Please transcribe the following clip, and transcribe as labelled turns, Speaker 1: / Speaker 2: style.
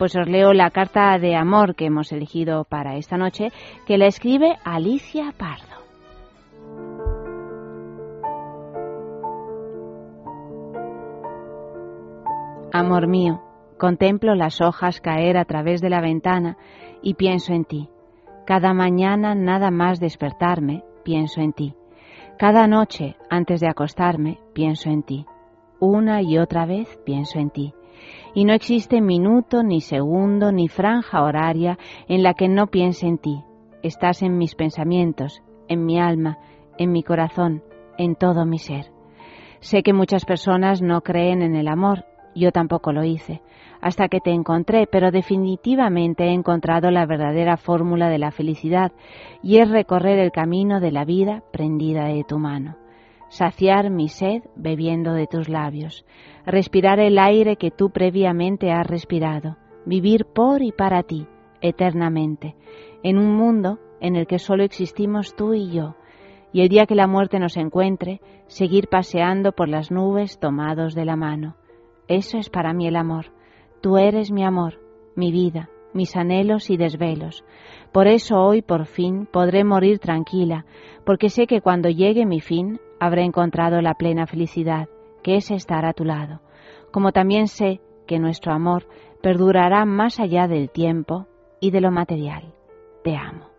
Speaker 1: Pues os leo la carta de amor que hemos elegido para esta noche, que la escribe Alicia Pardo. Amor mío, contemplo las hojas caer a través de la ventana y pienso en ti. Cada mañana, nada más despertarme, pienso en ti. Cada noche, antes de acostarme, pienso en ti. Una y otra vez pienso en ti. Y no existe minuto, ni segundo, ni franja horaria en la que no piense en ti. Estás en mis pensamientos, en mi alma, en mi corazón, en todo mi ser. Sé que muchas personas no creen en el amor yo tampoco lo hice, hasta que te encontré, pero definitivamente he encontrado la verdadera fórmula de la felicidad, y es recorrer el camino de la vida prendida de tu mano, saciar mi sed bebiendo de tus labios, respirar el aire que tú previamente has respirado, vivir por y para ti, eternamente, en un mundo en el que solo existimos tú y yo, y el día que la muerte nos encuentre, seguir paseando por las nubes tomados de la mano eso es para mí el amor. Tú eres mi amor, mi vida, mis anhelos y desvelos. Por eso hoy por fin podré morir tranquila, porque sé que cuando llegue mi fin habré encontrado la plena felicidad, que es estar a tu lado. Como también sé que nuestro amor perdurará más allá del tiempo y de lo material. Te amo.